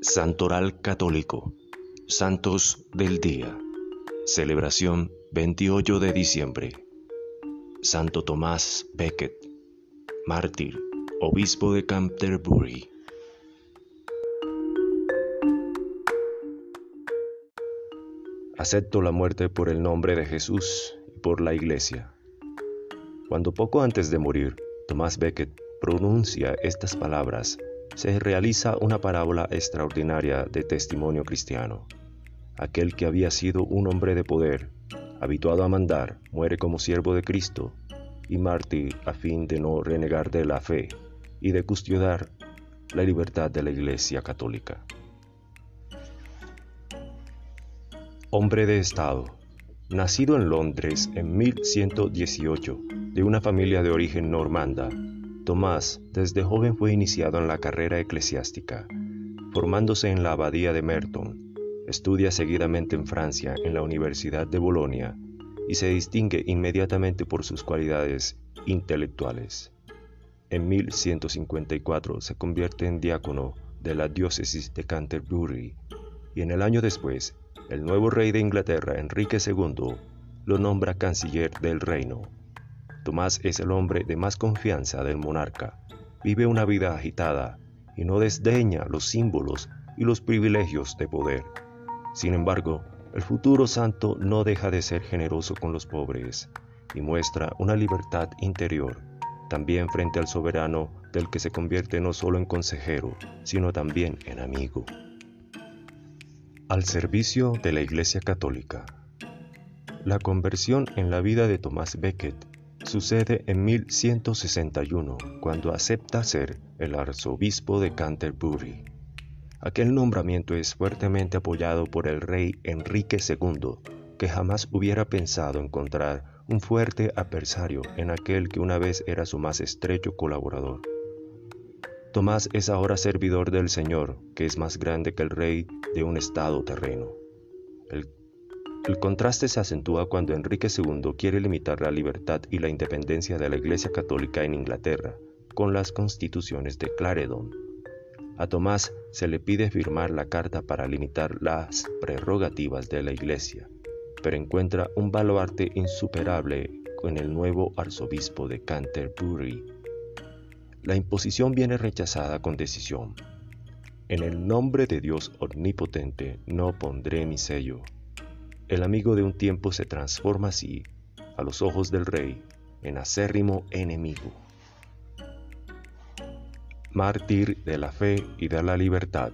Santoral Católico, Santos del Día, celebración 28 de diciembre. Santo Tomás Becket, mártir, obispo de Canterbury. Acepto la muerte por el nombre de Jesús y por la Iglesia. Cuando poco antes de morir, Tomás Becket pronuncia estas palabras, se realiza una parábola extraordinaria de testimonio cristiano. Aquel que había sido un hombre de poder, habituado a mandar, muere como siervo de Cristo y mártir a fin de no renegar de la fe y de custodiar la libertad de la Iglesia Católica. Hombre de Estado, nacido en Londres en 1118 de una familia de origen normanda, Tomás desde joven fue iniciado en la carrera eclesiástica, formándose en la abadía de Merton. Estudia seguidamente en Francia en la Universidad de Bolonia y se distingue inmediatamente por sus cualidades intelectuales. En 1154 se convierte en diácono de la diócesis de Canterbury y en el año después el nuevo rey de Inglaterra, Enrique II, lo nombra canciller del reino. Tomás es el hombre de más confianza del monarca. Vive una vida agitada y no desdeña los símbolos y los privilegios de poder. Sin embargo, el futuro santo no deja de ser generoso con los pobres y muestra una libertad interior, también frente al soberano del que se convierte no solo en consejero, sino también en amigo. Al servicio de la Iglesia Católica. La conversión en la vida de Tomás Becket sucede en 1161, cuando acepta ser el arzobispo de Canterbury. Aquel nombramiento es fuertemente apoyado por el rey Enrique II, que jamás hubiera pensado encontrar un fuerte adversario en aquel que una vez era su más estrecho colaborador. Tomás es ahora servidor del Señor, que es más grande que el rey de un estado terreno. El el contraste se acentúa cuando Enrique II quiere limitar la libertad y la independencia de la Iglesia Católica en Inglaterra con las constituciones de Clarendon. A Tomás se le pide firmar la carta para limitar las prerrogativas de la Iglesia, pero encuentra un baluarte insuperable con el nuevo arzobispo de Canterbury. La imposición viene rechazada con decisión. En el nombre de Dios omnipotente no pondré mi sello. El amigo de un tiempo se transforma así, a los ojos del rey, en acérrimo enemigo. Mártir de la fe y de la libertad,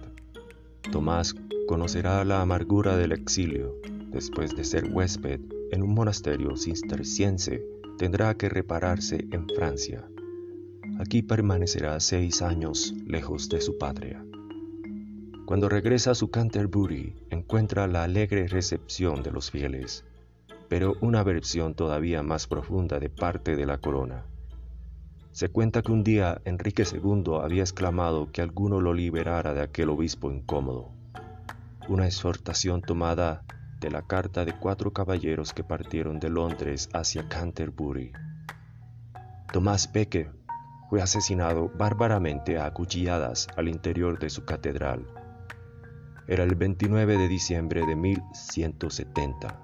Tomás conocerá la amargura del exilio. Después de ser huésped en un monasterio cisterciense, tendrá que repararse en Francia. Aquí permanecerá seis años lejos de su patria. Cuando regresa a su Canterbury, encuentra la alegre recepción de los fieles, pero una aversión todavía más profunda de parte de la corona. Se cuenta que un día Enrique II había exclamado que alguno lo liberara de aquel obispo incómodo. Una exhortación tomada de la carta de cuatro caballeros que partieron de Londres hacia Canterbury. Tomás Becket fue asesinado bárbaramente a acuchilladas al interior de su catedral era el 29 de diciembre de 1170.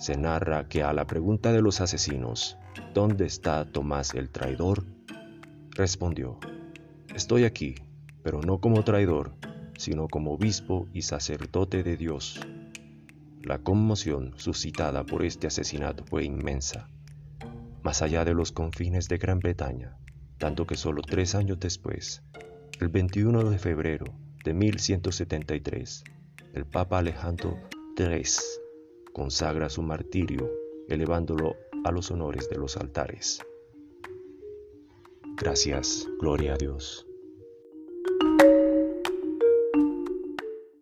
Se narra que a la pregunta de los asesinos, ¿dónde está Tomás el traidor? Respondió, estoy aquí, pero no como traidor, sino como obispo y sacerdote de Dios. La conmoción suscitada por este asesinato fue inmensa, más allá de los confines de Gran Bretaña, tanto que solo tres años después, el 21 de febrero de 1173, el Papa Alejandro III consagra su martirio, elevándolo a los honores de los altares. Gracias, gloria a Dios.